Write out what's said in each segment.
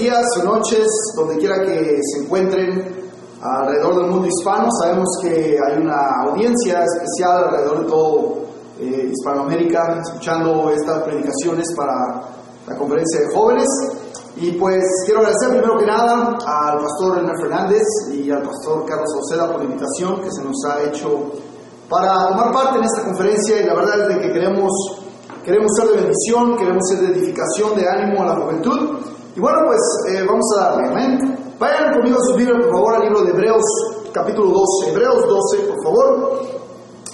días o noches, donde quiera que se encuentren alrededor del mundo hispano. Sabemos que hay una audiencia especial alrededor de todo eh, Hispanoamérica escuchando estas predicaciones para la conferencia de jóvenes. Y pues quiero agradecer primero que nada al pastor René Fernández y al pastor Carlos Oceda por la invitación que se nos ha hecho para tomar parte en esta conferencia y la verdad es de que queremos, queremos ser de bendición, queremos ser de edificación, de ánimo a la juventud. Y bueno, pues eh, vamos a darle, amén. Vayan conmigo a subir por favor al libro de Hebreos, capítulo 12. Hebreos 12, por favor.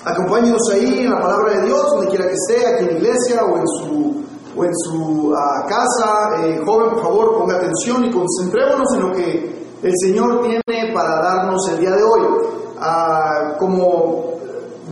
Acompáñenos ahí en la palabra de Dios, donde quiera que esté, aquí en la iglesia o en su, o en su ah, casa. Eh, joven, por favor, ponga atención y concentrémonos en lo que el Señor tiene para darnos el día de hoy. Ah, como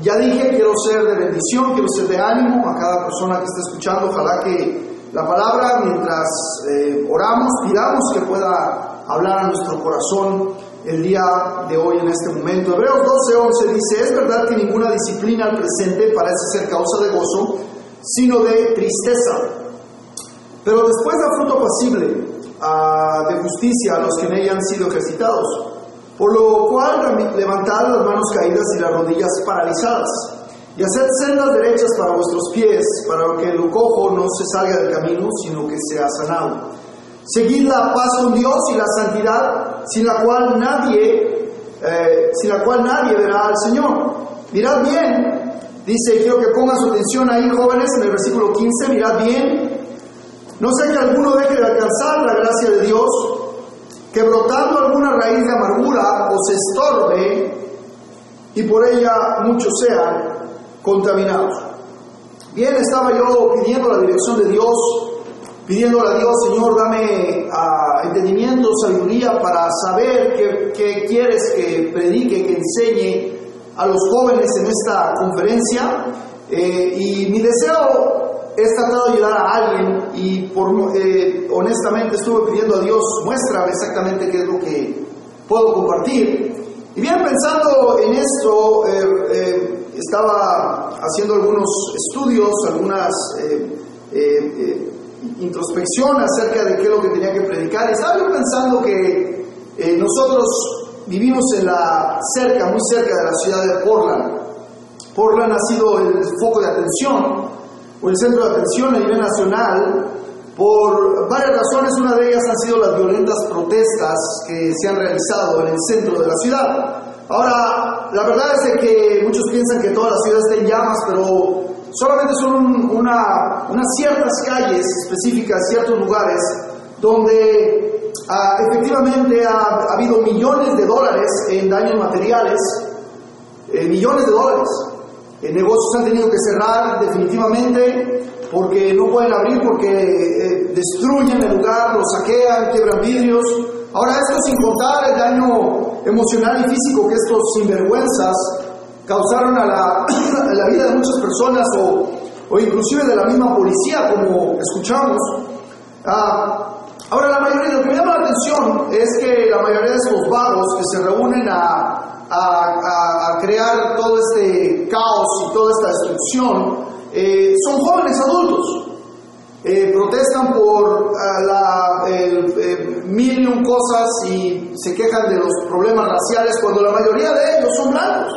ya dije, quiero ser de bendición, quiero ser de ánimo a cada persona que está escuchando. Ojalá que la palabra, mientras eh, oramos, pidamos que pueda hablar a nuestro corazón el día de hoy en este momento. Hebreos 12:11 dice, es verdad que ninguna disciplina al presente parece ser causa de gozo, sino de tristeza. Pero después da fruto pasible ah, de justicia a los que en ella han sido ejercitados. Por lo cual levantad las manos caídas y las rodillas paralizadas, y haced sendas derechas para vuestros pies, para que el cojo no se salga del camino, sino que sea sanado. Seguid la paz con Dios y la santidad, sin la cual nadie, eh, sin la cual nadie verá al Señor. Mirad bien, dice, quiero que pongan su atención ahí, jóvenes, en el versículo 15, mirad bien, no sé que alguno deje de alcanzar la gracia de Dios, que brotando alguna raíz de amargura os estorbe y por ella muchos sean contaminados. Bien, estaba yo pidiendo la dirección de Dios, pidiéndole a Dios, Señor, dame uh, entendimiento, sabiduría para saber qué, quieres que predique, que enseñe a los jóvenes en esta conferencia. Eh, y mi deseo he tratado de ayudar a alguien y por, eh, honestamente estuve pidiendo a Dios, muéstrame exactamente qué es lo que puedo compartir. Y bien, pensando en esto, eh, estaba haciendo algunos estudios, algunas introspección acerca de qué es lo que tenía que predicar. Estaba yo pensando que nosotros vivimos en la cerca, muy cerca de la ciudad de Portland. Portland ha sido el foco de atención o el centro de atención a nivel nacional por varias razones. Una de ellas han sido las violentas protestas que se han realizado en el centro de la ciudad. Ahora, la verdad es que muchos piensan que toda la ciudad está en llamas, pero solamente son una, unas ciertas calles específicas, ciertos lugares, donde ah, efectivamente ha, habido millones de dólares en daños materiales, eh, millones de dólares. Eh, negocios han tenido que cerrar definitivamente porque no pueden abrir porque eh, destruyen el lugar, lo saquean, quiebran vidrios. Ahora esto sin contar el daño emocional y físico que estos sinvergüenzas causaron a la, vida de muchas personas o, o, inclusive de la misma policía como escuchamos. Ah, ahora la mayoría, lo que me llama la atención es que la mayoría de estos vagos que se reúnen a a, crear todo este caos y toda esta destrucción eh, son jóvenes adultos. Eh, protestan por la, mil y un cosas y se quejan de los problemas raciales cuando la mayoría de ellos son blancos.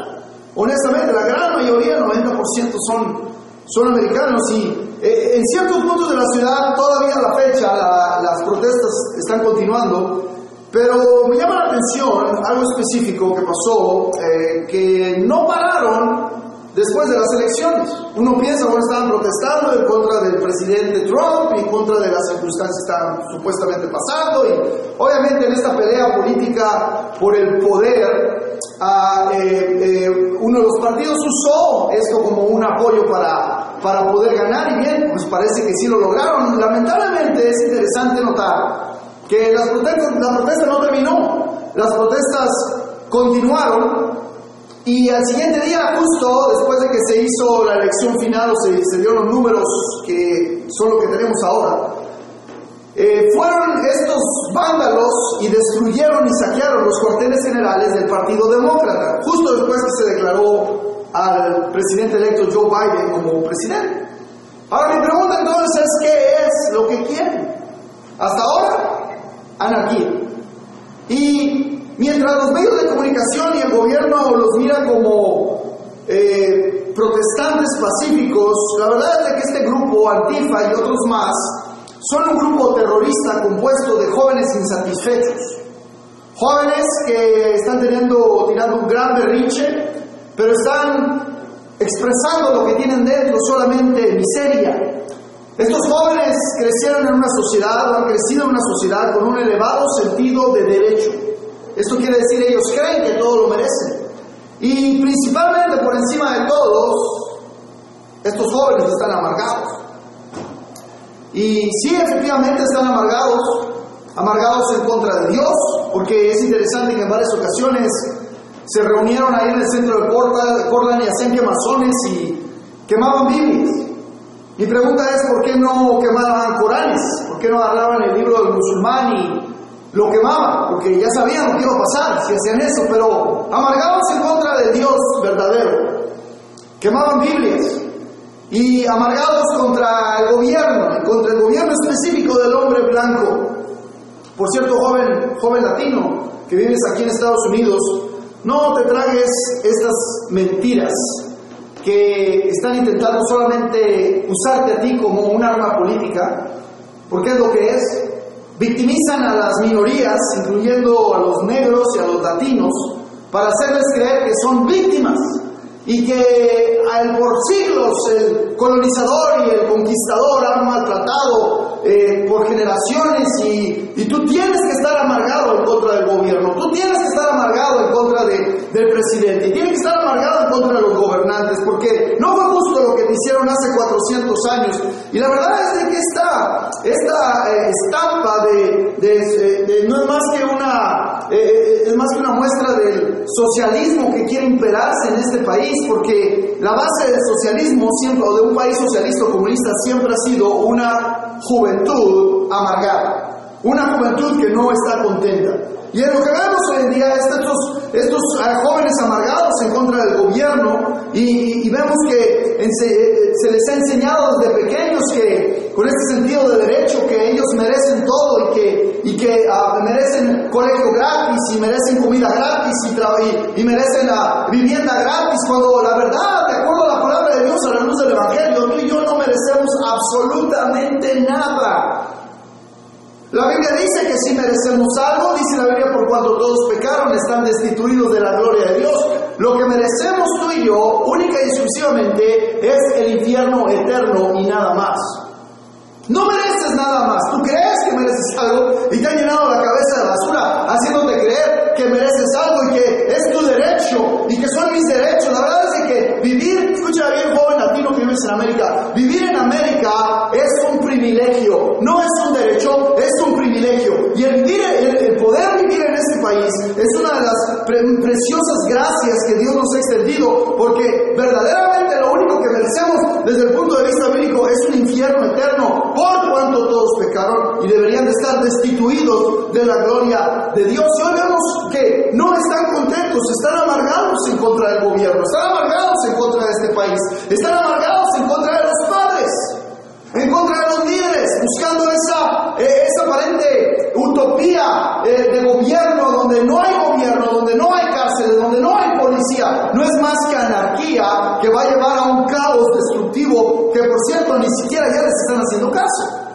Honestamente, la gran mayoría, el 90% son, son americanos y eh, en ciertos puntos de la ciudad todavía a la fecha las protestas están continuando pero me llama la atención algo específico que pasó, eh, que no pararon después de las elecciones. Uno piensa, bueno, estaban protestando en contra del presidente Trump, en contra de las circunstancias que están supuestamente pasando, y obviamente en esta pelea política por el poder, ah, eh, eh, uno de los partidos usó esto como un apoyo para, para poder ganar, y bien, pues parece que sí lo lograron. Lamentablemente es interesante notar que las protestas, la protesta no terminó, las protestas continuaron y al siguiente día, justo después de que se hizo la elección final o se, se dieron los números que son lo que tenemos ahora, eh, fueron estos vándalos y destruyeron y saquearon los cuarteles generales del Partido Demócrata, justo después que se declaró al presidente electo Joe Biden como presidente. Ahora mi pregunta entonces es, ¿qué es lo que quieren? Hasta ahora anarquía. Y mientras los medios de comunicación y el gobierno los mira como eh, protestantes pacíficos, la verdad es que este grupo, Antifa y otros más, son un grupo terrorista compuesto de jóvenes insatisfechos. Jóvenes que están teniendo, tirando un gran berrinche, pero están expresando lo que tienen dentro solamente miseria. Estos jóvenes crecieron en una sociedad, han crecido en una sociedad con un elevado sentido de derecho. Esto quiere decir, ellos creen que todo lo merecen. Y principalmente por encima de todos, estos jóvenes están amargados. Y sí, efectivamente están amargados, amargados en contra de Dios, porque es interesante que en varias ocasiones se reunieron ahí en el centro de Portland y hacían quemazones y quemaban Biblias. Mi pregunta es, ¿por qué no quemaban Coranes? ¿Por qué no agarraban el libro del musulmán y lo quemaban? Porque ya sabían lo que iba a pasar si hacían eso, pero amargados en contra de Dios verdadero. Quemaban Biblias y amargados contra el gobierno, contra el gobierno específico del hombre blanco. Por cierto, joven, joven latino que vives aquí en Estados Unidos, no te tragues estas mentiras que están intentando solamente usarte a ti como un arma política, porque es lo que es. Victimizan a las minorías, incluyendo a los negros y a los latinos, para hacerles creer que son víctimas y que por siglos el colonizador y el conquistador han maltratado eh, por generaciones y, tú tienes que estar amargado en contra del gobierno, tú tienes que estar amargado en contra de, del presidente y tienes que estar amargado en contra de los gobernantes porque no fue justo lo que te hicieron hace 400 años y la verdad es que esta, esta eh, estampa de, no es más que una eh, es más que una muestra del socialismo que quiere imperarse en este país porque la base del socialismo siempre, o de un país socialista o comunista siempre ha sido una juventud amargada, una juventud que no está contenta. Y en lo que vemos hoy en día es estos, estos eh, jóvenes amargados en contra del gobierno y, vemos que se, les ha enseñado desde pequeños que con este sentido de derecho que ellos merecen todo y que, y que ah, merecen colegio gratis y merecen comida gratis y, y, merecen la vivienda gratis, cuando la verdad, de acuerdo a la palabra de Dios, a la luz del Evangelio, tú y yo no merecemos absolutamente nada. La Biblia dice que si merecemos algo, dice la Biblia, por cuanto todos pecaron, están destituidos de la gloria de Dios. Lo que merecemos tú y yo, única y exclusivamente, es el infierno eterno y nada más. No mereces nada más. Tú crees que mereces algo y te han llenado la cabeza de basura, haciéndote creer que mereces algo y que es tu derecho y que son mis derechos. La verdad es que vivir, escucha bien, joven latino que vives en América, vivir en América de Dios. Y hoy vemos que no están contentos, están amargados en contra del gobierno, están amargados en contra de este país, están amargados en contra de los padres, en contra de los líderes, buscando esa, eh, esa aparente utopía eh, de gobierno donde no hay gobierno, donde no hay cárceles, donde no hay policía. No es más que anarquía que va a llevar a un caos destructivo que por cierto ni siquiera ya les están haciendo caso.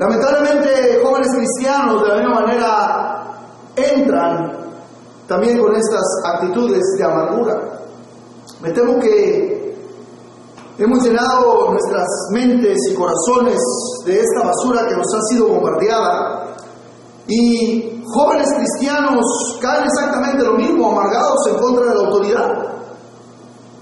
Lamentablemente jóvenes cristianos de la misma manera entran también con estas actitudes de amargura. Me temo que hemos llenado nuestras mentes y corazones de esta basura que nos ha sido bombardeada y jóvenes cristianos caen exactamente lo mismo, amargados en contra de la autoridad.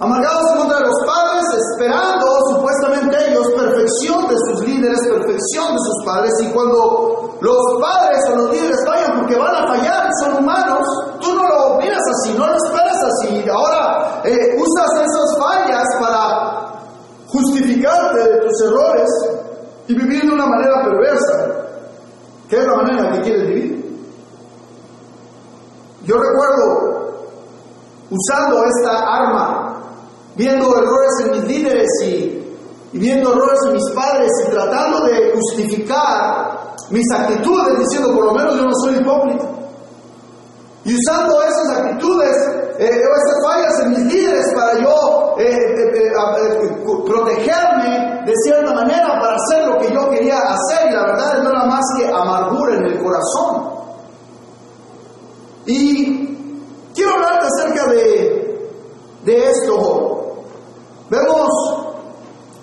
Amargados contra los padres, esperando supuestamente ellos perfección de sus líderes, perfección de sus padres. Y cuando los padres o los líderes fallan porque van a fallar, son humanos, tú no lo miras así, no lo esperas así. Ahora eh, usas esas fallas para justificarte de tus errores y vivir de una manera perversa, que es la manera que quieres vivir. Yo recuerdo usando esta arma viendo errores en mis líderes y, viendo errores en mis padres y tratando de justificar mis actitudes diciendo por lo menos yo no soy hipócrita. Y usando esas actitudes eh, esas fallas en mis líderes para yo eh, eh, protegerme de cierta manera para hacer lo que yo quería hacer y la verdad no era más que amargura en el corazón. Y quiero hablarte acerca de, de esto. Vemos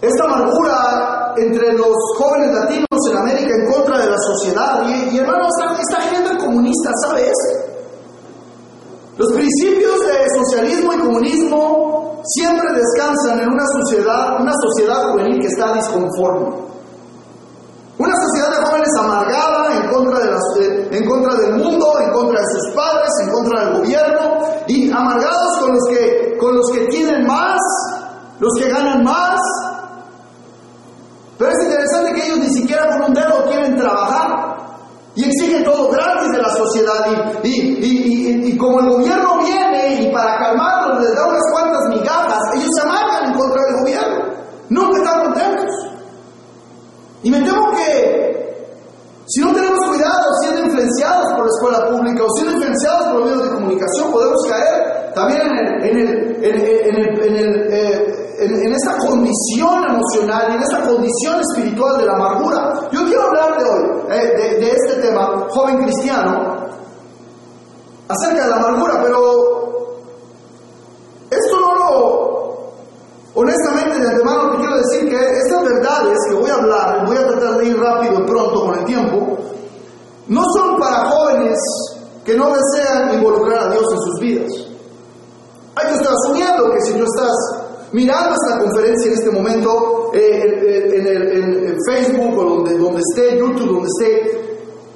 esta amargura entre los jóvenes latinos en América en contra de la sociedad. Y, hermanos, esta, agenda comunista, ¿sabes? Los principios de socialismo y comunismo siempre descansan en una sociedad, una sociedad juvenil que está disconforme. Una sociedad de jóvenes amargada en contra, de las, en contra del mundo, en contra de sus padres, en contra del gobierno, y amargados con los que, con los que tienen más, los que ganan más, pero es interesante que ellos ni siquiera con un dedo quieren trabajar y exigen todo gratis de la sociedad. Y, como el gobierno viene y para calmarlos les da unas cuantas migajas, ellos se amargan en contra del gobierno. Nunca están contentos. Y me temo que si no tenemos cuidado, siendo influenciados por la escuela pública o siendo influenciados por los medios de comunicación, podemos caer también en el, eh, en, esta condición emocional y en esta condición espiritual de la amargura. Yo quiero hablar de hoy, eh, de, este tema, joven cristiano, acerca de la amargura, pero esto no lo, honestamente de antemano te quiero decir que estas verdades que voy a hablar, voy a tratar de ir rápido y pronto con el tiempo, no son para jóvenes que no desean involucrar a Dios en sus vidas. Hay que estar asumiendo que si tú estás mirando esta conferencia en este momento, eh, en, Facebook o donde, donde esté, YouTube, donde esté,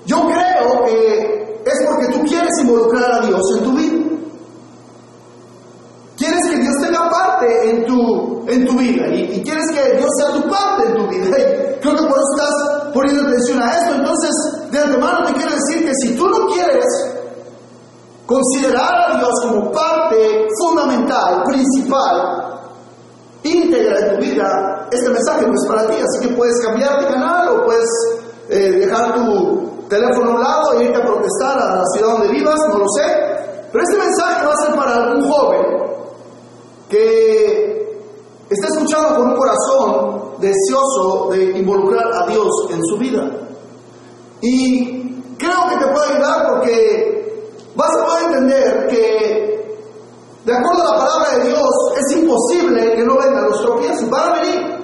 yo creo que es porque tú quieres involucrar a Dios en tu vida. Quieres que Dios tenga parte en tu, en tu vida y, quieres que Dios sea tu parte en tu vida. Creo que por eso estás poniendo atención a esto. Entonces, de antemano te quiero decir que si tú no quieres considerar a Dios como parte fundamental, principal, íntegra de tu vida, este mensaje no es para ti, así que puedes cambiar de canal o puedes eh, dejar tu teléfono a un lado e irte a protestar a la ciudad donde vivas, no lo sé. Pero este mensaje va a ser para algún joven que está escuchando con un corazón deseoso de involucrar a Dios en su vida. Y creo que te puede ayudar porque vas a poder entender que de acuerdo a la palabra de Dios, es imposible que no vengan los tropiezos, van a venir.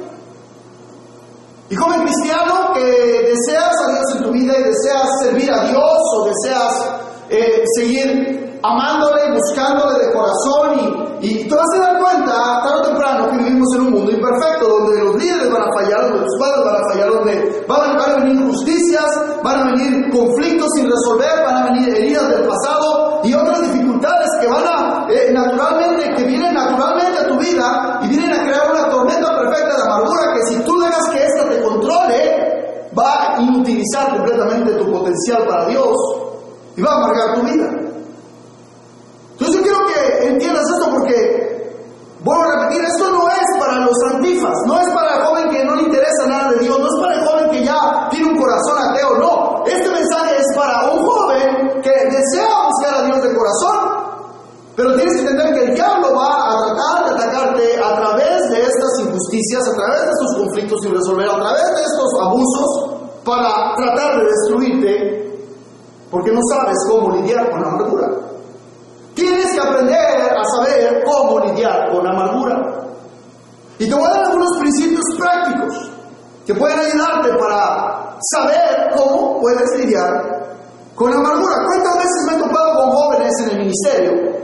Y joven cristiano que deseas a Dios en tu vida y deseas servir a Dios o deseas eh, seguir amándole, buscándole de corazón y, y te vas a dar cuenta tarde o temprano que vivimos en un mundo imperfecto donde los líderes van a fallar, donde los padres van a fallar, donde van a, venir injusticias, van a venir conflictos sin resolver, van a venir heridas del pasado y otras dificultades que van a eh, naturalmente, que vienen naturalmente a tu vida y vienen a crear una tormenta perfecta de amargura que si tú dejas que esta te controle, va a inutilizar completamente tu potencial para Dios y va a amargar tu vida. Entiendas esto porque, vuelvo a repetir, esto no es para los antifas, no es para el joven que no le interesa nada de Dios, no es para el joven que ya tiene un corazón ateo, no. Este mensaje es para un joven que desea buscar a Dios de corazón, pero tienes que entender que el diablo va a tratar de atacarte a través de estas injusticias, a través de estos conflictos sin resolver, a través de estos abusos, para tratar de destruirte porque no sabes cómo lidiar con la amargura. Tienes que aprender a saber cómo lidiar con la amargura. Y te voy a dar algunos principios prácticos que pueden ayudarte para saber cómo puedes lidiar con la amargura. ¿Cuántas veces me he topado con jóvenes en el ministerio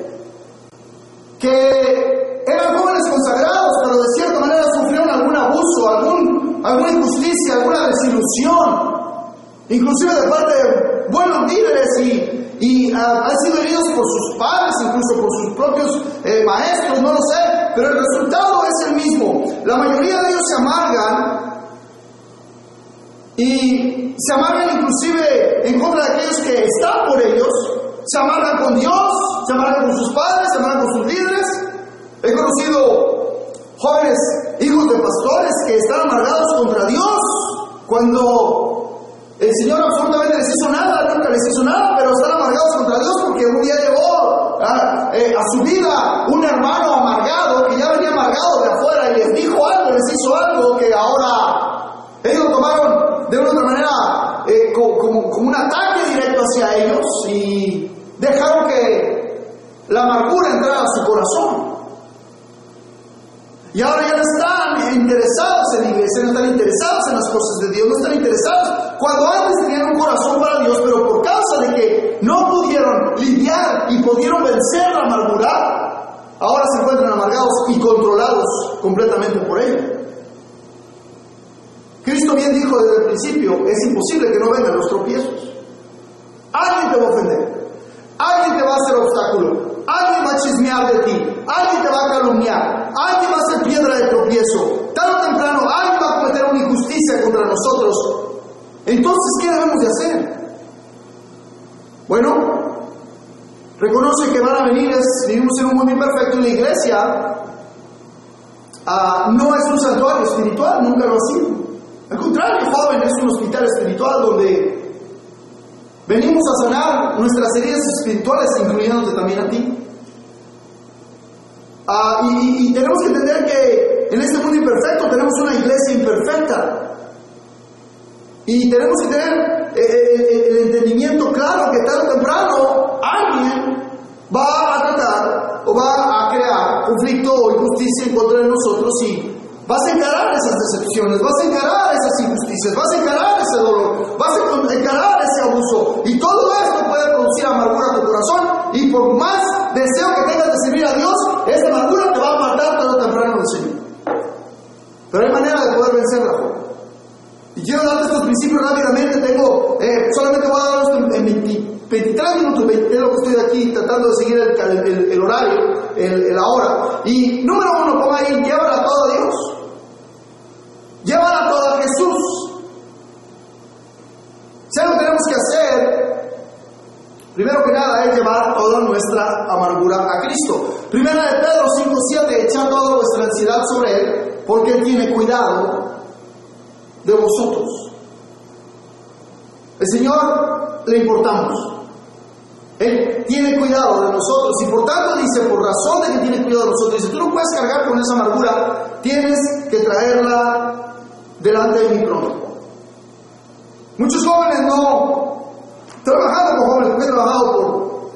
que eran jóvenes consagrados, pero de cierta manera sufrieron algún abuso, algún, alguna injusticia, alguna desilusión, inclusive de parte de buenos líderes y, ah, han sido heridos por sus padres, incluso por sus propios eh, maestros, no lo sé, pero el resultado es el mismo. La mayoría de ellos se amargan y se amargan inclusive en contra de aquellos que están por ellos, se amargan con Dios, se amargan con sus padres, se amargan con sus líderes. He conocido jóvenes hijos de pastores que están amargados contra Dios cuando el Señor absolutamente les hizo nada, nunca les hizo nada, pero están amargados contra Dios porque un día llegó a, eh, a su vida un hermano amargado que ya venía amargado de afuera y les dijo algo, les hizo algo que ahora ellos lo tomaron de una otra manera eh, como, como un ataque directo hacia ellos y dejaron que la amargura entrara a su corazón. Y ahora ya no están interesados en la iglesia, no están interesados en las cosas de Dios, no están interesados. Cuando antes tenían un corazón para Dios, pero por causa de que no pudieron lidiar y pudieron vencer la amargura, ahora se encuentran amargados y controlados completamente por ella. Cristo bien dijo desde el principio, es imposible que no vengan los tropiezos. Alguien te va a ofender, alguien te va a hacer obstáculo, alguien va a chismear de ti, alguien te va a calumniar, alguien va a ser piedra de tropiezo. Tarde temprano alguien va a cometer una injusticia contra nosotros. Entonces, ¿qué debemos de hacer? Bueno, reconoce que van a venir, vivimos en un mundo imperfecto y la iglesia ah, no es un santuario espiritual, nunca lo ha sido. Al contrario, joven, es un hospital espiritual donde venimos a sanar nuestras heridas espirituales, incluyéndote también a ti. Ah, y, y tenemos que entender que en este mundo imperfecto tenemos una iglesia imperfecta. Y tenemos que tener eh, eh, el entendimiento claro que tarde o temprano alguien va a tratar o va a crear conflicto o injusticia en contra de nosotros y vas a encarar esas decepciones, vas a encarar esas injusticias, vas a encarar ese dolor, vas a encarar ese abuso. Y todo esto puede producir amargura a tu corazón y por más deseo que tengas de servir a Dios, esa amargura te va a matar tarde o temprano del Señor. Pero hay manera de poder vencerla. Y quiero darte estos principios rápidamente. Tengo, eh, solamente voy a darlos en, en 20 23 minutos, 20, es lo que estoy aquí tratando de seguir el horario, el, la hora. Y número uno, ponga ahí, llévala todo a Dios. Llévala todo a Jesús. Si algo tenemos que hacer, primero que nada es llevar toda nuestra amargura a Cristo. Primera de Pedro 5.7, echar toda vuestra ansiedad sobre Él, porque Él tiene cuidado de vosotros. El Señor le importamos. Él tiene cuidado de nosotros y por tanto dice, por razón de que tiene cuidado de nosotros, dice, tú no puedes cargar con esa amargura, tienes que traerla delante de mi trono. Muchos jóvenes no, trabajando con jóvenes, he trabajado por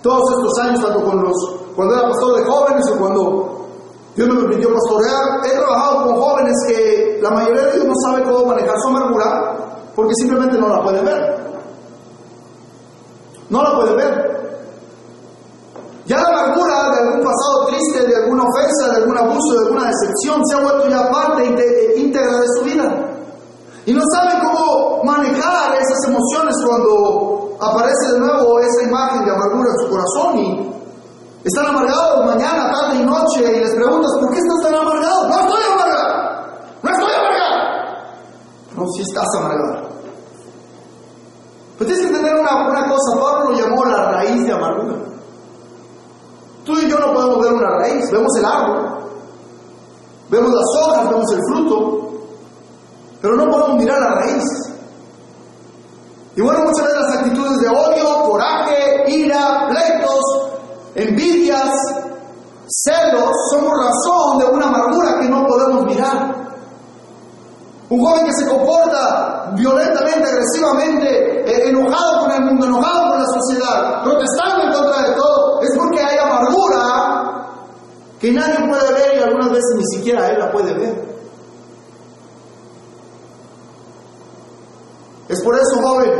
todos estos años, tanto con los, cuando era pastor de jóvenes o cuando Dios me permitió pastorear, he trabajado con jóvenes que la mayoría de ellos no sabe cómo manejar su amargura porque simplemente no la pueden ver. No la pueden ver. Ya la amargura de algún pasado triste, de alguna ofensa, de algún abuso, de alguna decepción, se ha vuelto ya parte íntegra de su vida. Y no saben cómo manejar esas emociones cuando aparece de nuevo esa imagen de amargura en su corazón y están amargados mañana, tarde y noche y les preguntas, ¿por qué estás tan amargado, no estoy amargado. Si estás amargado. Pero tienes que entender una, cosa, Pablo lo llamó la raíz de amargura. Tú y yo no podemos ver una raíz, vemos el árbol, vemos las hojas, vemos el fruto, pero no podemos mirar la raíz. Y bueno, muchas veces las actitudes de odio, coraje, ira, pleitos, envidias, celos, somos razón de una amargura que no podemos mirar. Un joven que se comporta violentamente, agresivamente, eh, enojado con el mundo, enojado con la sociedad, protestando en contra de todo, es porque hay amargura que nadie puede ver y algunas veces ni siquiera él la puede ver. Es por eso, joven,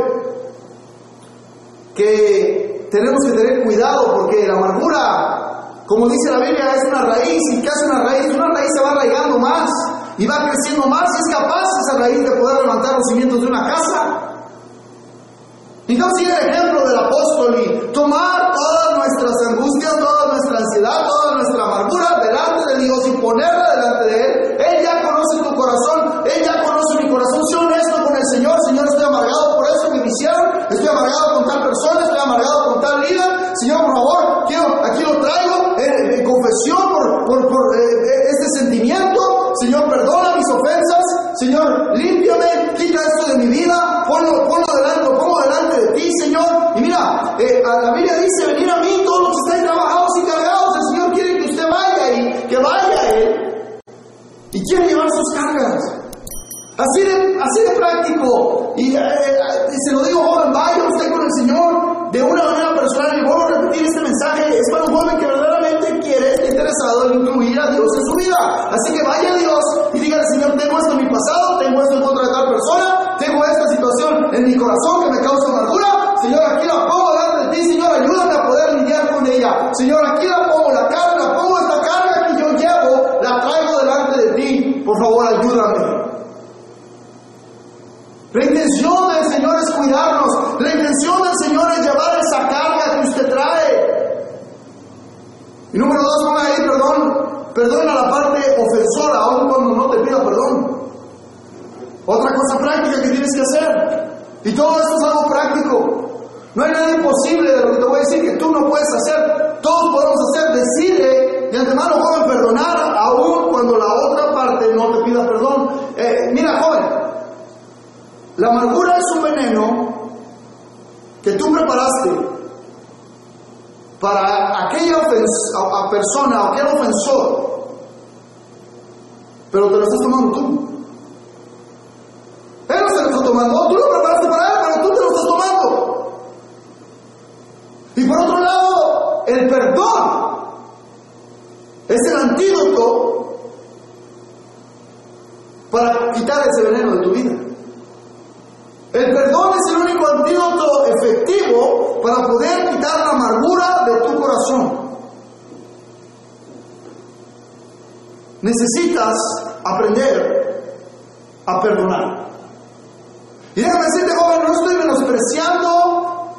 que tenemos que tener cuidado porque la amargura, como dice la Biblia, es una raíz. ¿Y hace una raíz? Una raíz se va arraigando más y va creciendo más y es capaz esa raíz de poder levantar los cimientos de una casa. No sigue el ejemplo del apóstol y tomar la amargura es un veneno que tú preparaste para aquella persona o aquel ofensor, pero te lo estás tomando tú. Él se lo está tomando, tú lo preparaste para él, pero tú te lo estás tomando. Y por otro lado, el perdón es el antídoto para quitar ese veneno de tu vida. El perdón es el único antídoto efectivo para poder quitar la amargura de tu corazón. Necesitas aprender a perdonar. Y déjame decirte, joven, no estoy menospreciando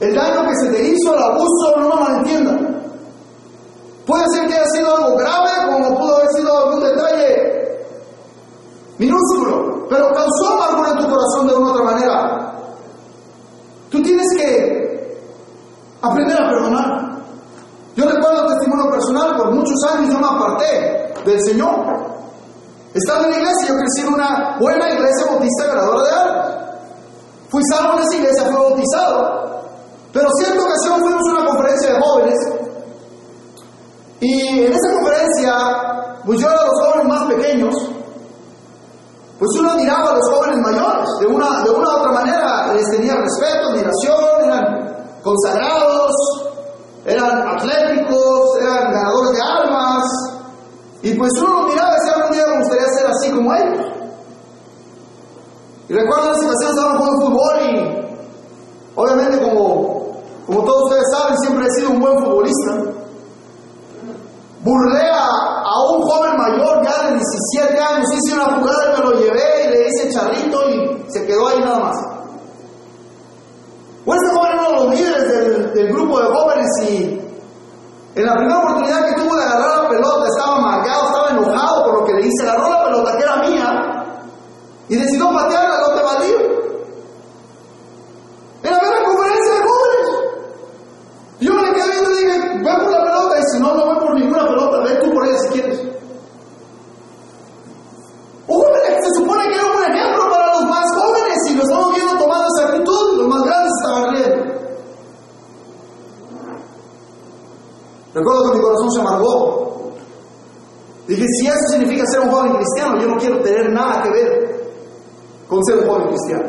el daño que se te hizo, el abuso, no me malentiendan. Puede ser que haya sido algo grave, como pudo haber sido algún detalle minúsculo, pero causó amargura en tu corazón de una otra manera. Tú tienes que aprender a perdonar. Yo recuerdo testimonio personal, por muchos años yo me aparté del Señor. Estaba en la iglesia, yo crecí en una buena iglesia bautista ganadora de almas. Fui salvo en esa iglesia, fui bautizado. Pero cierta ocasión fuimos a una conferencia de jóvenes. Y en esa conferencia, pues yo era de los jóvenes más pequeños. Pues uno admiraba a los jóvenes mayores. De una, de una u otra manera les tenía respeto, admiración, eran consagrados, eran atléticos, eran ganadores de almas. Y pues uno lo miraba y decía, algún día me gustaría ser así como ellos. Y recuerdo esa ocasión estábamos jugando fútbol y obviamente como, como todos ustedes saben, siempre he sido un buen futbolista. Burlé a, a un joven mayor ya de 17 años, hice una jugada y me lo llevé y le hice charrito y se quedó ahí nada más. Pues este joven era uno de los líderes del, del grupo de jóvenes y en la primera oportunidad que tuvo de agarrar la pelota, estaba marcado, estaba enojado por lo que le hice. Agarró la pelota que era mía y decidió patearla, no te baldío. Era una conferencia de jóvenes. Y yo me le quedé viendo y dije, ve por la pelota. Y dice, no, no voy por ninguna pelota, ve tú por ella si quieres. Un joven que se supone que era un buen ejemplo para los más jóvenes y lo estamos viendo tomando esa actitud, los más grandes estaban riendo. Recuerdo que mi corazón se amargó. Dije, si eso significa ser un joven cristiano, yo no quiero tener nada que ver con ser un joven cristiano.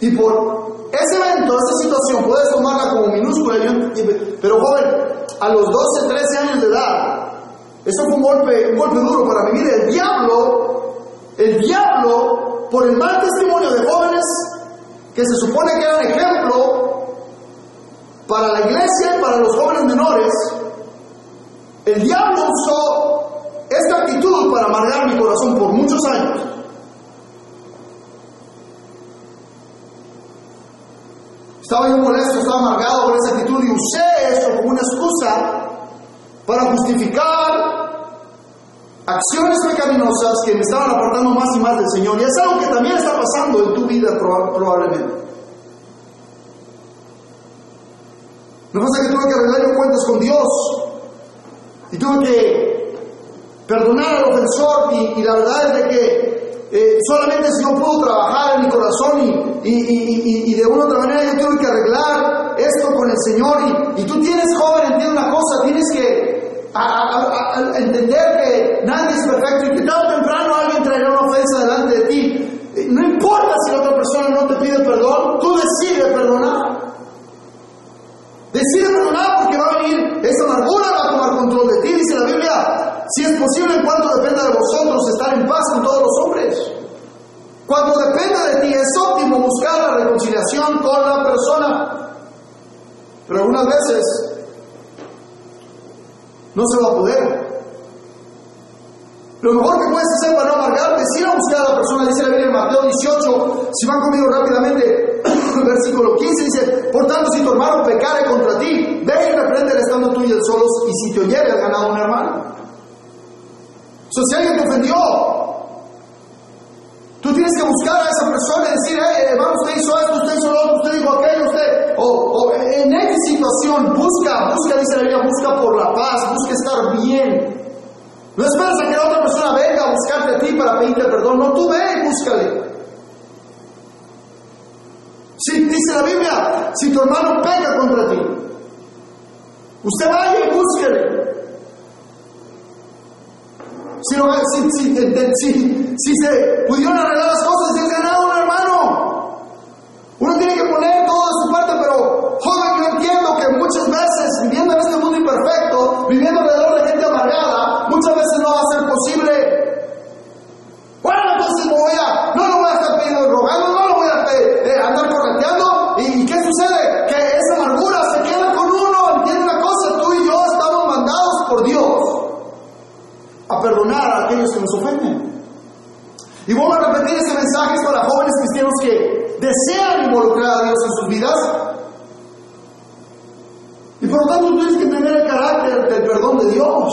Y por ese evento, esa situación, puedes tomarla como minúscula, pero joven, a los 12, 13 años de edad, eso fue un golpe, un golpe duro para mi vida. El diablo, el diablo, por el mal testimonio de jóvenes que se supone que eran ejemplo para la iglesia y para los jóvenes menores, el diablo usó esta actitud para amargar mi corazón por muchos años. Estaba yo molesto, estaba amargado por esa actitud y usé eso como una excusa para justificar acciones pecaminosas que me estaban apartando más y más del Señor. Y es algo que también está pasando en tu vida probablemente. Lo que pasa es que tuve que arreglar cuentas con Dios. Y tuve que perdonar al ofensor. Y, la verdad es que eh, solamente si yo puedo trabajar en mi corazón y, y, y, y, de una otra manera yo tengo que arreglar esto con el Señor. Y, tú tienes, joven, entiende una cosa, tienes que entender que nadie es perfecto y que tarde o temprano alguien traerá una ofensa delante de ti. Eh, no importa si la otra persona no te pide perdón, tú decides perdonar. Decide perdonar porque va a venir esa amargura si es posible, en cuanto dependa de vosotros, estar en paz con todos los hombres. Cuando dependa de ti, es óptimo buscar la reconciliación con la persona. Pero algunas veces no se va a poder. Lo mejor que puedes hacer para no amargarte es ir a buscar a la persona, dice la Biblia en Mateo 18, si van conmigo rápidamente, versículo 15 dice, por tanto si tu hermano pecare contra ti, ve y repréndele estando tú y él solos, y si te oyere has ganado un hermano. Si alguien te ofendió, tú tienes que buscar a esa persona y decir, hey, hermano, usted hizo esto, usted hizo lo otro, usted dijo aquello, usted, o, o en X situación, busca, busca, dice la Biblia, busca por la paz, busca estar bien. No esperes a que la otra persona venga a buscarte a ti para pedirte perdón. No, tú ve y búscale. Si dice la Biblia, si tu hermano peca contra ti, usted vaya y búsquele. Si, no, si, si, si, se pudieron arreglar las cosas, si has ganado un hermano. Uno tiene que poner todo de su parte, pero joven, yo entiendo que muchas veces, viviendo en este mundo imperfecto, viviendo alrededor de gente amargada, muchas veces no va a ser posible. Bueno, entonces me voy a, no lo voy a estar pidiendo rogando, no lo voy a eh, andar correteando. ¿Y qué sucede? Que esa amargura se queda con uno. Entiende una cosa, tú y yo estamos mandados por Dios a perdonar a aquellos que nos ofenden. Y vuelvo a repetir este mensaje para jóvenes cristianos que desean involucrar a Dios en sus vidas. Y por lo tanto tú tienes que tener el carácter del perdón Dios.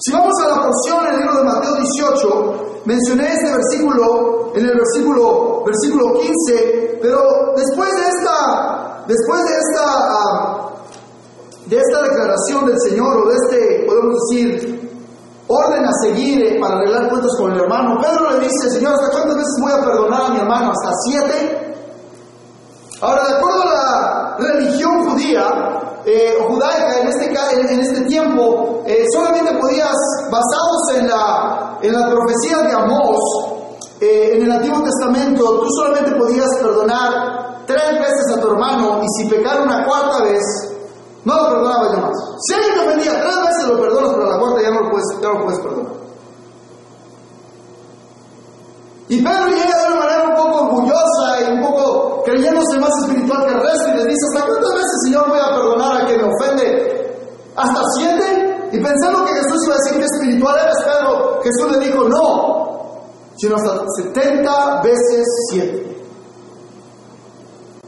Si vamos a la porción en el libro de Mateo 18, mencioné este versículo en el versículo, versículo 15, pero después de esta, después de esta, ah, de esta declaración del Señor, o de este, podemos decir, orden a seguir eh, para arreglar cuentas con el hermano, Pedro le dice, Señor, ¿hasta cuántas veces voy a perdonar a mi hermano? ¿Hasta siete? Ahora, de acuerdo a la religión judía, eh, judaica en este, en, este tiempo, eh, solamente podías, basados en la, en la profecía de Amós, eh, en el Antiguo Testamento, tú solamente podías perdonar tres veces a tu hermano y si pecara una cuarta vez, no lo perdonabas ya más. Si alguien te ofendía tres veces lo perdonas, pero la cuarta ya no puedes, ya no lo puedes perdonar. Y Pedro llega de una manera un poco orgullosa y un poco creyéndose más espiritual que el resto y le dice, ¿hasta cuántas veces, Señor, voy a perdonar a quien me ofende? ¿Hasta siete? Y pensando que Jesús iba a decir que espiritual eres, Pedro, Jesús le dijo, no, sino hasta 70 veces siete.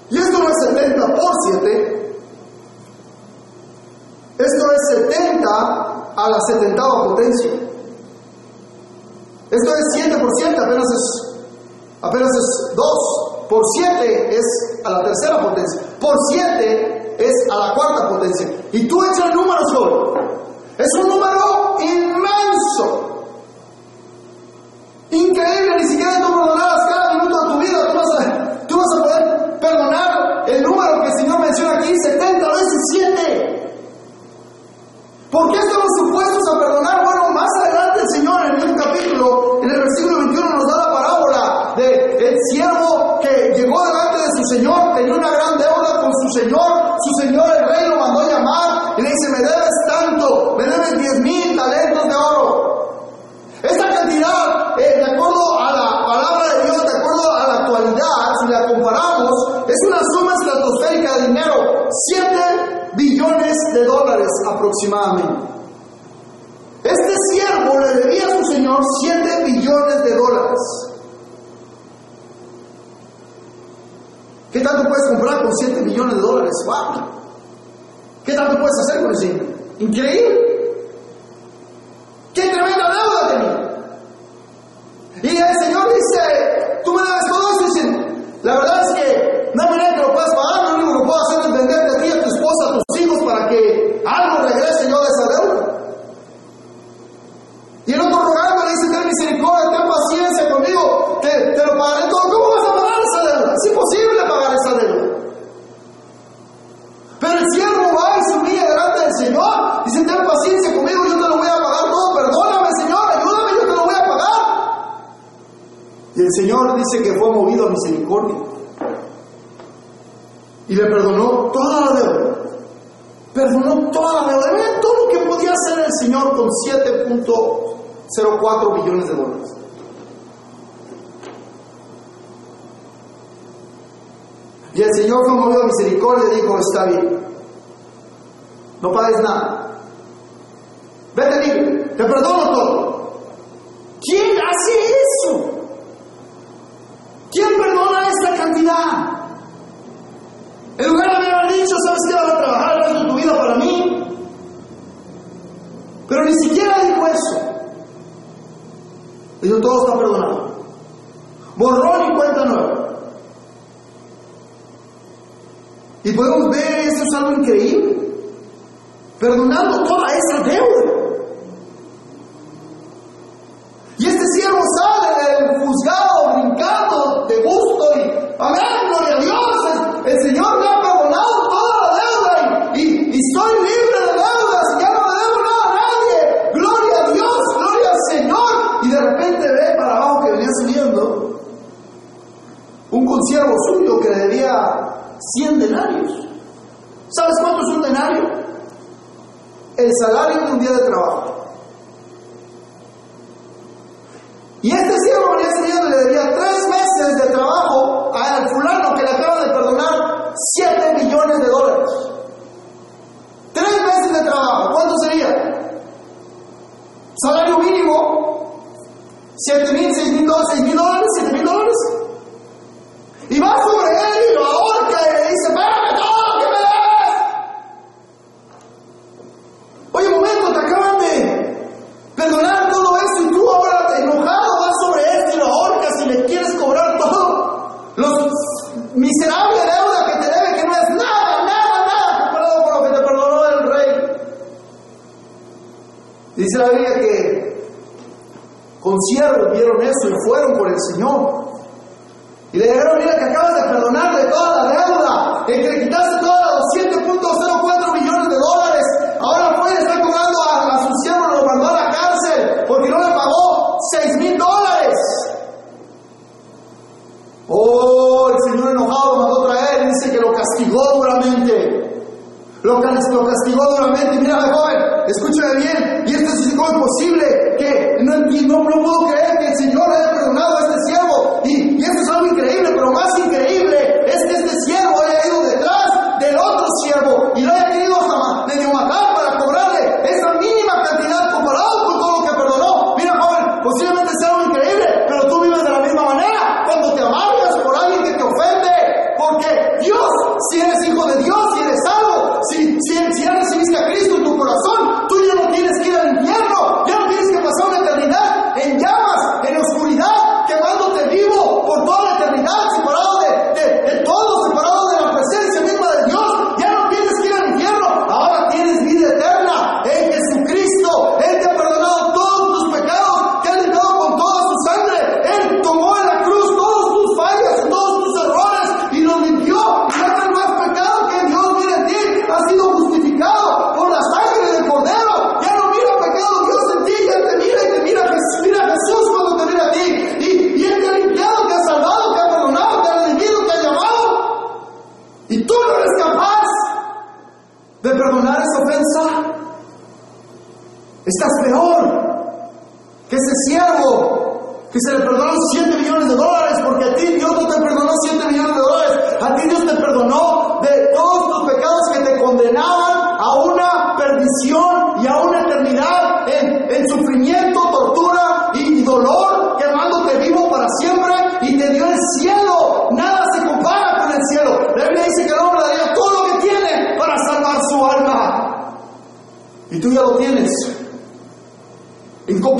Y esto no es 70 por 7, esto es 70 a la 70 potencia. Esto es 7 por 7, apenas es, apenas es 2. Por 7 es a la tercera potencia. Por 7 es a la cuarta potencia. Y tú echas el número solo. Es un número inmenso. Increíble, ni siquiera tú perdonabas cada minuto de tu vida. Tú vas, a, tú vas a poder perdonar el número que el Señor menciona aquí, 70 veces 7. ¿Por qué estamos supuestos a perdonar? Señor, tenía una gran deuda con su Señor, su Señor el rey lo mandó llamar y le dice, me debes tanto, me debes 10 mil talentos de oro. Esta cantidad, eh, de acuerdo a la palabra de Dios, de acuerdo a la actualidad, si la comparamos, es una suma estratosférica de dinero, 7 billones de dólares aproximadamente. Este siervo le debía a su señor 7 billones de dólares. ¿Qué tanto puedes comprar con 7 billones de dólares? ¡Wow! ¿Qué tanto puedes hacer con dinero? Increíble. que fue movido a misericordia. Y le perdonó toda la deuda. Perdonó toda la deuda. Todo lo que podía hacer el Señor con 7.04 billones de dólares. Y el Señor fue movido a misericordia y dijo, está bien, no pagues nada. Vete libre, te perdono todo. Borrão e conta nova. E podemos ver esse algo increíble, perdonando toda essa deuda. salario de un día de trabajo.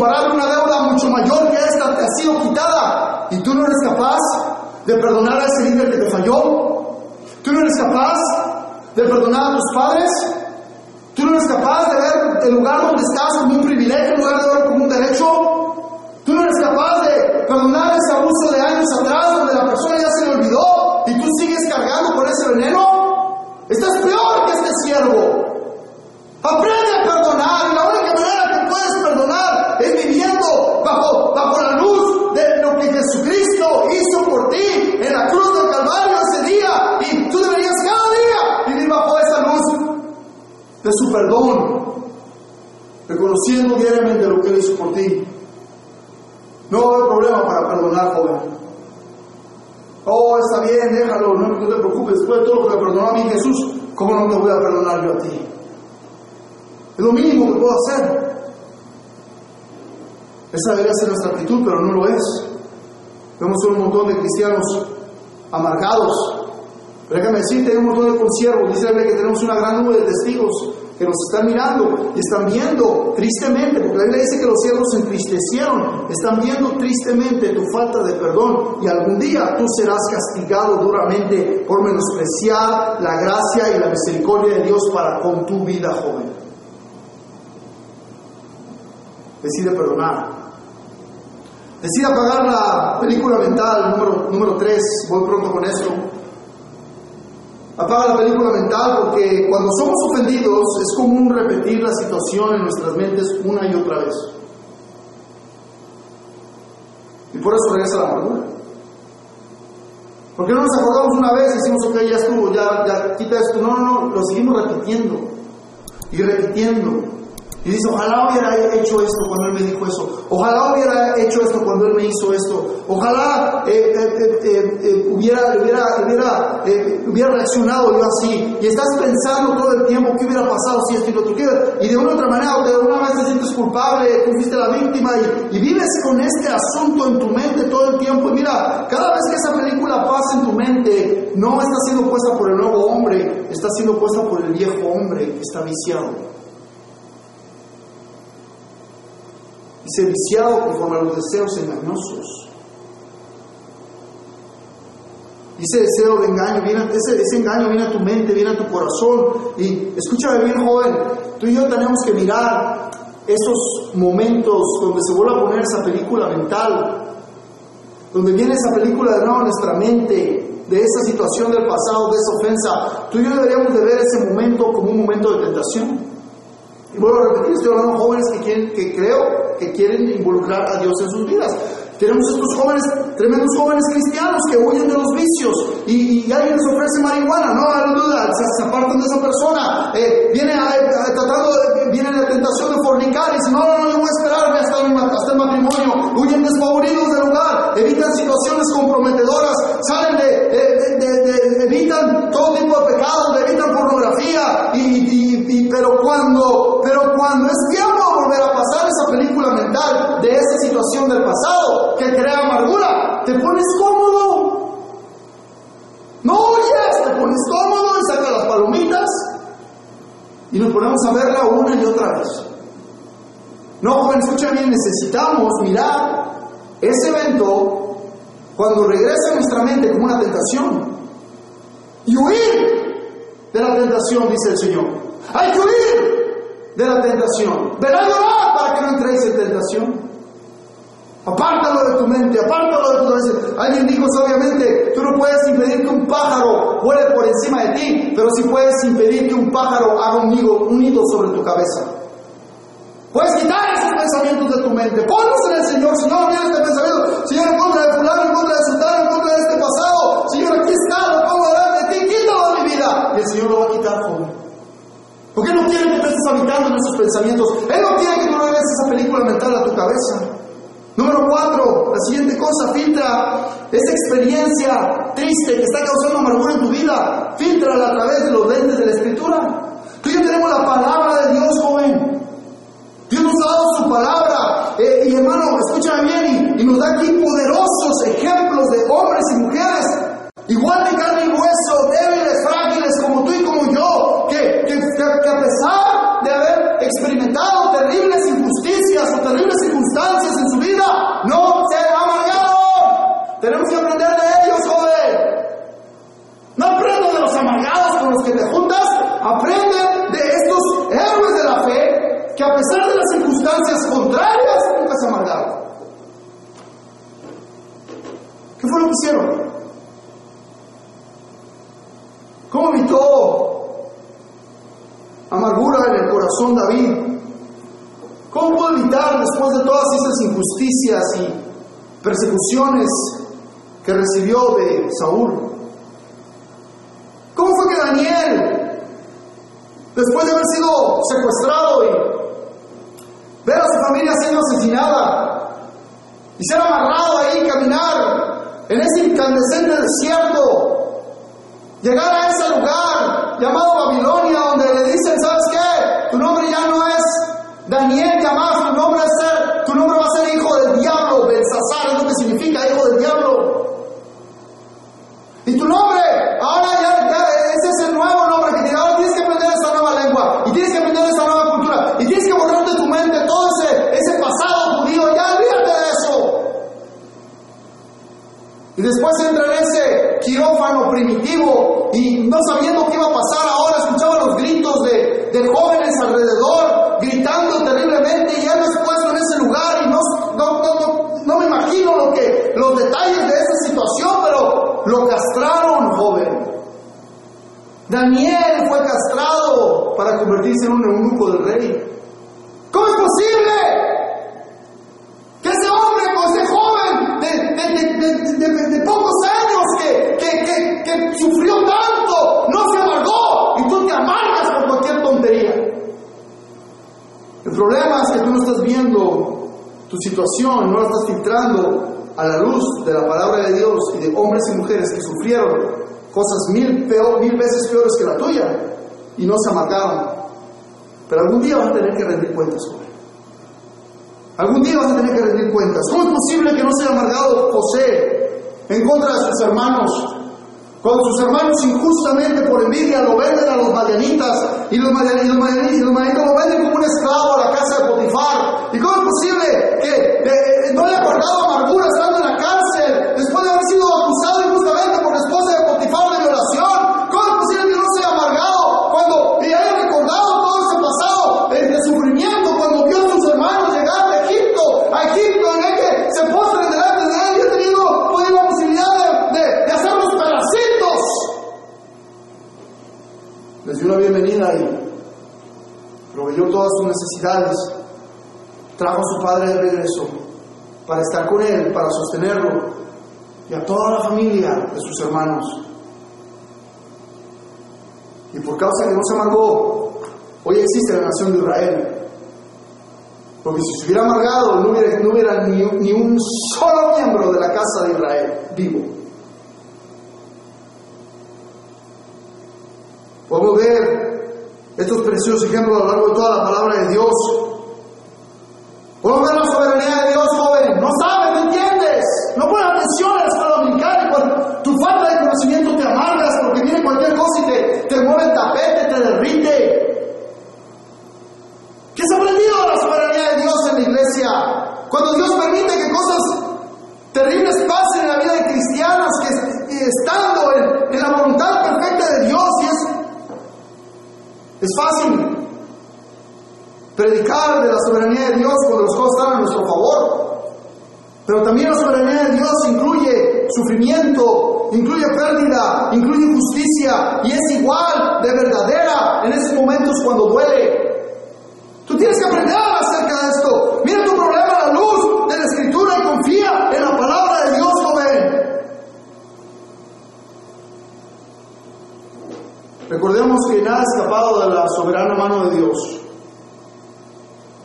comparar una deuda mucho mayor que esta te ha sido quitada. Y tú no eres capaz de perdonar a ese líder que te falló, tú no eres capaz de perdonar a tus padres, tú no eres capaz de ver el lugar donde estás de su perdón, reconociendo diariamente lo que Él hizo por ti. No va a haber problema para perdonar, joven. Oh, está bien, déjalo, no, te preocupes, después de todo lo que me perdonó a mí Jesús, ¿cómo no te voy a perdonar yo a ti? Es lo mínimo que puedo hacer. Esa debería ser nuestra actitud, pero no lo es. Vemos un montón de cristianos amargados, pero déjame decirte, hay un montón de conciervos. Dice que tenemos una gran nube de testigos que nos están mirando y están viendo tristemente, porque la Biblia dice que los cielos se entristecieron, están viendo tristemente tu falta de perdón y algún día tú serás castigado duramente por menospreciar la gracia y la misericordia de Dios para con tu vida, joven. Decide perdonar. Decide apagar la película mental número, número 3, voy pronto con esto Apaga la película mental porque cuando somos ofendidos es común repetir la situación en nuestras mentes una y otra vez. Y por eso regresa la amargura. Porque no nos acordamos una vez y decimos, ok, ya estuvo, ya, ya quita esto. No, no, no, lo seguimos repitiendo y repitiendo y dice, ojalá hubiera hecho esto cuando Él me dijo eso. Ojalá hubiera hecho esto cuando Él me hizo esto. Ojalá eh, eh, eh, hubiera, hubiera, hubiera, reaccionado yo así. Y estás pensando todo el tiempo qué hubiera pasado si esto y lo otro. Y de una otra manera, de una vez te sientes culpable, tú fuiste la víctima y, y vives con este asunto en tu mente todo el tiempo. Y mira, cada vez que esa película pasa en tu mente, no está siendo puesta por el nuevo hombre, está siendo puesta por el viejo hombre que está viciado. Se viciado conforme a los deseos engañosos. Y ese deseo de engaño, viene, ese, engaño viene a tu mente, viene a tu corazón. Y escúchame bien, joven, tú y yo tenemos que mirar esos momentos donde se vuelve a poner esa película mental, donde viene esa película de nuevo a nuestra mente, de esa situación del pasado, de esa ofensa. Tú y yo deberíamos de ver ese momento como un momento de tentación. Y vuelvo a repetir, estoy hablando de jóvenes que, quieren, que creo que quieren involucrar a Dios en sus vidas. Tenemos estos jóvenes, tremendos jóvenes cristianos que huyen de los vicios y, alguien les ofrece marihuana, no hay duda, se, apartan de esa persona, eh, viene tratando, viene la tentación de fornicar y dicen, no, no, no, yo voy a esperarme hasta el, hasta el matrimonio, huyen desfavoridos del lugar, evitan situaciones comprometedoras, salen de, evitan todo tipo de pecados, evitan pornografía, pero cuando, pero cuando es tiempo de volver a pasar esa película mental de esa situación del pasado, que crea amargura, te pones cómodo. No oyes, te pones cómodo y sacas las palomitas y nos ponemos a verla una y otra vez. No, joven, escucha bien, necesitamos mirar ese evento cuando regresa a nuestra mente como una tentación y huir de la tentación, dice el Señor. Hay que huir de la tentación. Verá llorar para que no entréis en tentación. Apártalo de tu mente, apártalo de tu cabeza. Alguien dijo sabiamente, tú no puedes impedir que un pájaro vuele por encima de ti, pero sí puedes impedir que un pájaro haga un nido, un nido sobre tu cabeza. Puedes quitar esos pensamientos de tu mente. Ponlos en el Señor. Señor, mira este pensamiento. Señor, en contra de fulano, en contra de sultano, en contra de este pasado. Señor, aquí está, lo pongo delante de ti, quítalo de mi vida. Y el Señor lo va a. Él no quiere que estés habitando en esos pensamientos. Él no quiere que tú regreses esa película mental a tu cabeza. Número cuatro, la siguiente cosa, filtra esa experiencia triste que está causando amargura en tu vida, filtrala a través de los lentes de la escritura. Tú ya tenemos la palabra de Dios, joven. Dios nos ha dado su palabra. Eh, y hermano, escúchame bien, y, nos da aquí poderosos ejemplos de hombres y mujeres, igual de carne y hueso, lo que hicieron? ¿Cómo evitó amargura en el corazón David? ¿Cómo pudo evitar después de todas esas injusticias y persecuciones que recibió de Saúl? ¿Cómo fue que Daniel, después de haber sido secuestrado y ver a su familia siendo asesinada y ser amarrado ahí, caminar en ese incandescente desierto, llegar a ese lugar llamado Babilonia, donde le dicen, ¿sabes qué? Tu nombre ya no es Daniel, ya tu nombre, es ser, tu nombre va a ser hijo del diablo, Belsasar, es lo que significa hijo del diablo. Y tu nombre, ahora ya, ya ese es el nuevo nombre que tiene, ahora tienes que aprender esa nueva lengua, y tienes que aprender esa nueva cultura, y tienes que borrar de tu mente todo ese, ese pasado judío, ya olvídate de eso. Y después entra en ese quirófano primitivo y no sabiendo qué iba a pasar ahora, escuchaba los gritos de, de jóvenes alrededor, gritando terriblemente y él expuesto en ese lugar y no, no, no, no, me imagino lo que, los detalles de esa situación, pero lo castraron, joven. Daniel fue castrado para convertirse en un eunuco del rey. ¿Cómo es posible que ese hombre, ese joven de, de, de pocos años que, que, que, que sufrió tanto, no se amargó y tú te amargas por cualquier tontería? El problema es que tú no estás viendo tu situación, no la estás filtrando a la luz de la palabra de Dios y de hombres y mujeres que sufrieron cosas mil, peor, mil veces peores que la tuya y no se amargaron. Pero algún día vas a tener que rendir cuentas, joven. Algún día vas a tener que rendir cuentas. ¿Cómo es posible que no se haya amargado José en contra de sus hermanos? Cuando sus hermanos injustamente por envidia lo venden a los madianitas y los madianitas, lo venden como un esclavo a la casa de Potifar. ¿Y cómo es posible que necesidades, trajo a su padre de regreso para estar con él, para sostenerlo y a toda la familia de sus hermanos. Y por causa que no se amargó, hoy existe la nación de Israel. Porque si se hubiera amargado, no hubiera, ni un solo miembro de la casa de Israel vivo. Podemos ver estos preciosos ejemplos a lo largo de toda la palabra de Dios. La soberanía Dios, joven. No sabes, no entiendes. No pones atención a la escuela dominical y cuando tu falta de conocimiento te amargas porque viene cualquier cosa y te, te mueve el tapete, te derrite. ¿Qué has aprendido de la soberanía de Dios en la iglesia? Cuando Dios permite que cosas terribles pasen en la vida de cristianos que estando en, en la voluntad perfecta de Dios y es es fácil predicar de la soberanía de Dios cuando las cosas están a nuestro favor. Pero también la soberanía de Dios incluye sufrimiento, incluye pérdida, incluye injusticia y es igual de verdadera en esos momentos cuando duele. Tú tienes que aprender acerca de esto. Recordemos que nada ha escapado de la soberana mano de Dios.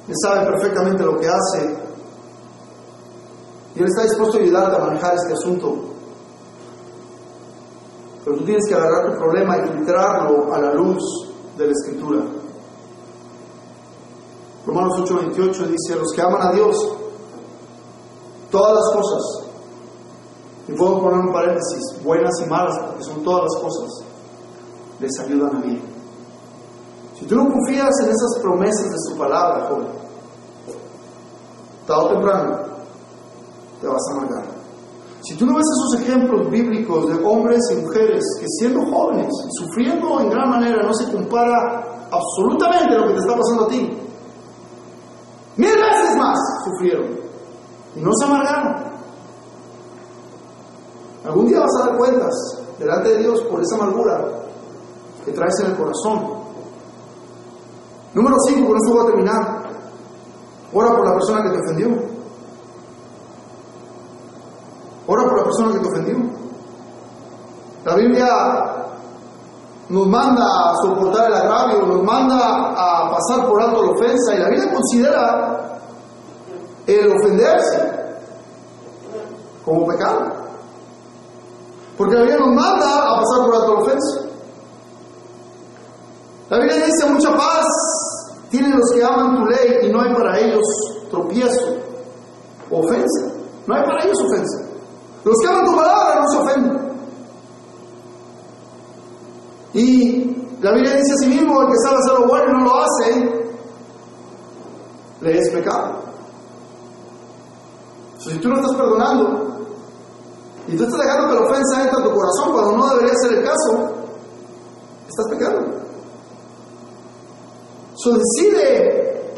Él sabe perfectamente lo que hace y Él está dispuesto a ayudarte a manejar este asunto. Pero tú tienes que agarrar tu problema y filtrarlo a la luz de la Escritura. Romanos 8:28 dice, los que aman a Dios, todas las cosas, y puedo poner un paréntesis, buenas y malas, porque son todas las cosas, les ayudan a bien. Si tú no confías en esas promesas de su palabra, joven, tarde o temprano te vas a amargar. Si tú no ves esos ejemplos bíblicos de hombres y mujeres que siendo jóvenes sufriendo en gran manera no se compara absolutamente lo que te está pasando a ti, mil veces más sufrieron y no se amargaron. Algún día vas a dar cuentas delante de Dios por esa amargura que traes en el corazón. Número 5, con esto voy a terminar. Ora por la persona que te ofendió. Ora por la persona que te ofendió. La Biblia nos manda a soportar el agravio, nos manda a pasar por alto la ofensa y la Biblia considera el ofenderse como pecado. Porque la Biblia nos manda a pasar por alto la ofensa. La Biblia dice mucha paz tienen los que aman tu ley y no hay para ellos tropiezo ofensa. No hay para ellos ofensa. Los que aman tu palabra no se ofenden. Y la Biblia dice a sí mismo, el que sabe hacer lo bueno y no lo hace, le es pecado. si tú no estás perdonando y tú estás dejando que la ofensa entre a tu corazón cuando no debería ser el caso, estás pecando. So decide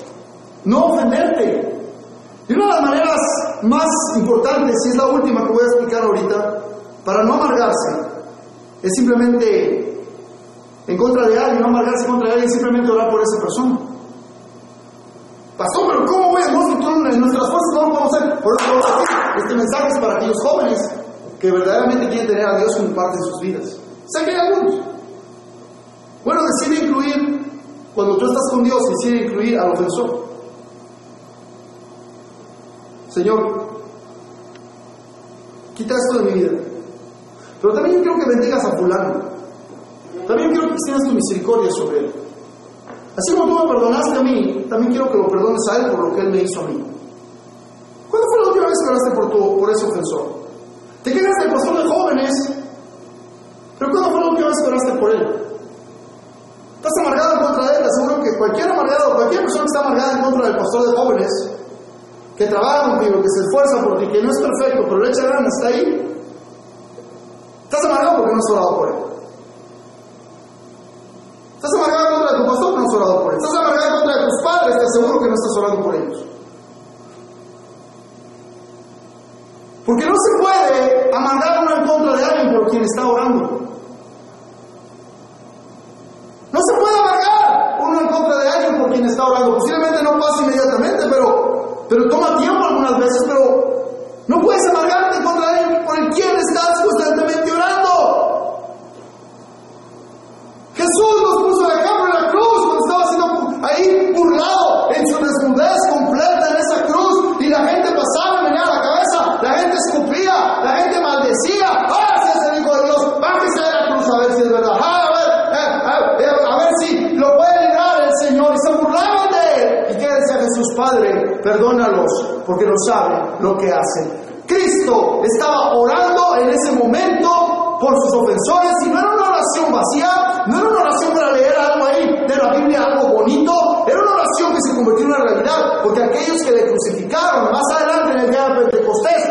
no ofenderte. Y una de las maneras más importantes, y es la última que voy a explicar ahorita, para no amargarse, es simplemente en contra de alguien, no amargarse contra alguien, simplemente orar por esa persona. Pastor, pero ¿cómo voy a en nuestras fuerzas no lo podemos hacer? Por eso este mensaje es para aquellos jóvenes que verdaderamente quieren tener a Dios como parte de sus vidas. Sé que hay algunos. Bueno, decide incluir, cuando tú estás con Dios, decide incluir al ofensor. Señor, quita esto de mi vida. Pero también quiero que bendigas a fulano. También quiero que extiendas tu misericordia sobre él. Así como tú me perdonaste a mí, también quiero que lo perdones a él por lo que él me hizo a mí. ¿Cuándo fue la última vez que oraste por, tu, por ese ofensor? Te quedas del pastor de jóvenes, pero ¿cuándo fue la última vez que oraste por él? Estás amargado en contra de él, aseguro que cualquier amargado, cualquier persona que está amargada en contra del pastor de jóvenes, que trabaja contigo, que se esfuerza por ti, que no es perfecto, pero le echa ganas, está ahí. Estás amargado porque no has orado por él. Estás amargado contra tu pastor, no has orado por él. Estás amargado contra tus padres, te aseguro que no estás orando por ellos. Porque no se puede amargar uno en contra de alguien por quien está orando. No se puede amargar uno en contra de alguien por quien está Posiblemente no pase inmediatamente, pero, pero toma tiempo algunas veces, pero no puedes amargarte contra alguien por el quien estás constantemente orando. Jesús nos puso de ejemplo en la cruz cuando estaba siendo ahí burlado en su desnudez completa en esa cruz y la gente pasaba y venía a la cabeza, la gente escupía, la gente maldecía. ¡Ah, si es el Hijo de Dios! Bájese de la cruz a ver si es verdad. ¡Ah, a ver, eh, eh, a ver si lo puede librar el Señor! Y se burlaban de él. ¿Y qué decía Jesús? Padre, perdónalos porque no saben lo que hacen. Cristo estaba orando en ese momento por sus ofensores y no era una oración vacía, no era una oración para leer algo ahí de la Biblia, algo bonito, era una oración que se convirtió en una realidad, porque aquellos que le crucificaron más adelante en el día de Pentecostés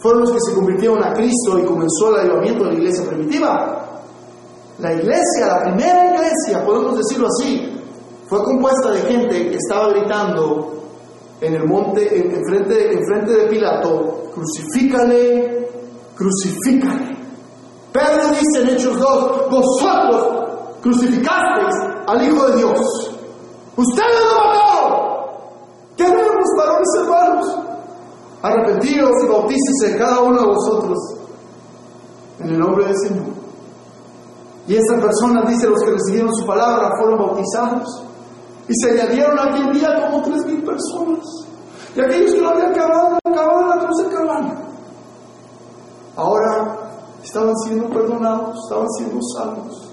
fueron los que se convirtieron a Cristo y comenzó el avivamiento de la iglesia primitiva. La iglesia, la primera iglesia, podemos decirlo así, fue compuesta de gente que estaba gritando en el monte, en, frente, en frente de Pilato, crucifícale, crucifícale. Pedro dice en Hechos 2, vosotros crucificasteis al Hijo de Dios. Ustedes lo mataron. ¿Qué haremos, varones hermanos? Arrepentidos y bautícese cada uno de vosotros en el nombre del Señor. Y esa persona, dice, los que recibieron su palabra fueron bautizados. Y se añadieron aquel día como tres mil personas. Y aquellos que lo habían acabado, la cruz de Calvario. Ahora estaban siendo perdonados, estaban siendo salvos.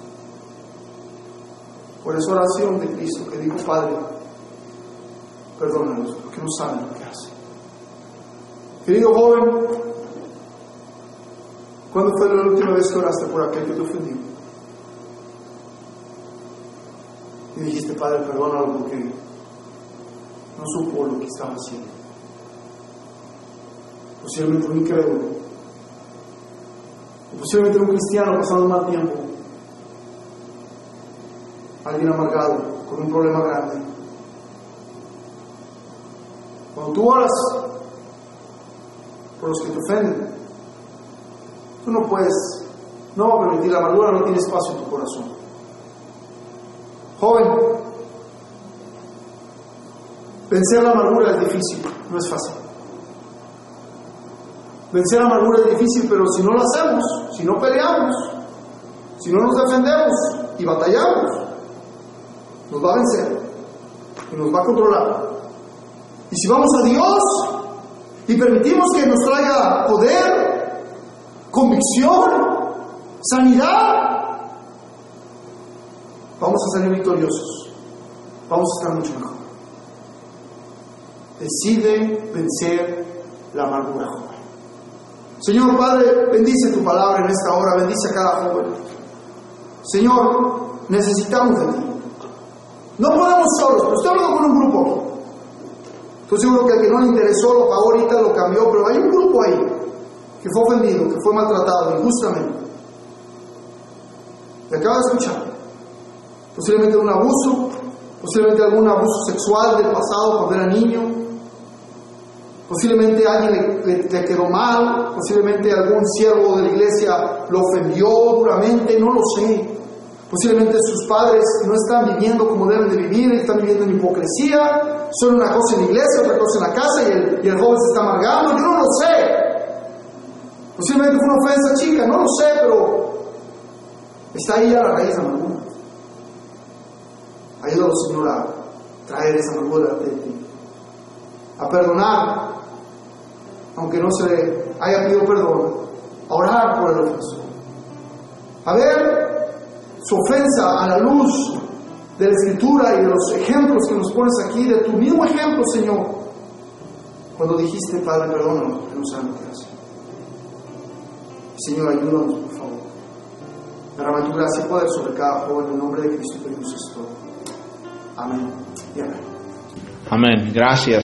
Por esa oración de Cristo que dijo, Padre, perdónanos, porque no saben lo que hacen. Querido joven, ¿cuándo fue la última vez que oraste por aquel que te ofendió? Y dijiste, Padre, perdónalo porque no supo lo que estaba haciendo. Posiblemente un incrédulo. O posiblemente un cristiano pasando mal tiempo. Alguien amargado, con un problema grande. Cuando tú oras por los que te ofenden, tú no puedes, no permitir, la amargura no tiene espacio en tu corazón. Joven, vencer la amargura es difícil, no es fácil. Vencer la amargura es difícil, pero si no lo hacemos, si no peleamos, si no nos defendemos y batallamos, nos va a vencer y nos va a controlar. Y si vamos a Dios y permitimos que nos traiga poder, convicción, sanidad, vamos a salir victoriosos, vamos a estar mucho mejor. Decide vencer la amargura, joven. Señor Padre, bendice tu palabra en esta hora, bendice a cada joven. Señor, necesitamos de ti. No podemos solos, estoy hablando con un grupo. Estoy seguro que al que no le interesó lo pagó ahorita, lo cambió, pero hay un grupo ahí que fue ofendido, que fue maltratado injustamente. Y acaba de escuchar. Posiblemente un abuso, posiblemente algún abuso sexual del pasado cuando era niño, posiblemente alguien le, le, quedó mal, posiblemente algún siervo de la iglesia lo ofendió duramente, no lo sé. Posiblemente sus padres no están viviendo como deben de vivir, están viviendo en hipocresía, son una cosa en la iglesia, otra cosa en la casa y el, y el joven se está amargando, yo no lo sé. Posiblemente fue una ofensa chica, no lo sé, pero está ahí a la raíz de amargura. Ayúdalo, Señor, a traer esa amargura de ti, a perdonar, aunque no se haya pedido perdón, a orar por el ofensor, a ver su ofensa a la luz de la escritura y de los ejemplos que nos pones aquí, de tu mismo ejemplo, Señor, cuando dijiste, Padre, perdónanos, que no saben lo que. Señor, ayúdanos, por favor. Derrama tu gracia y poder sobre cada joven en el nombre de Cristo, que nos es. Amén. Amén. Gracias.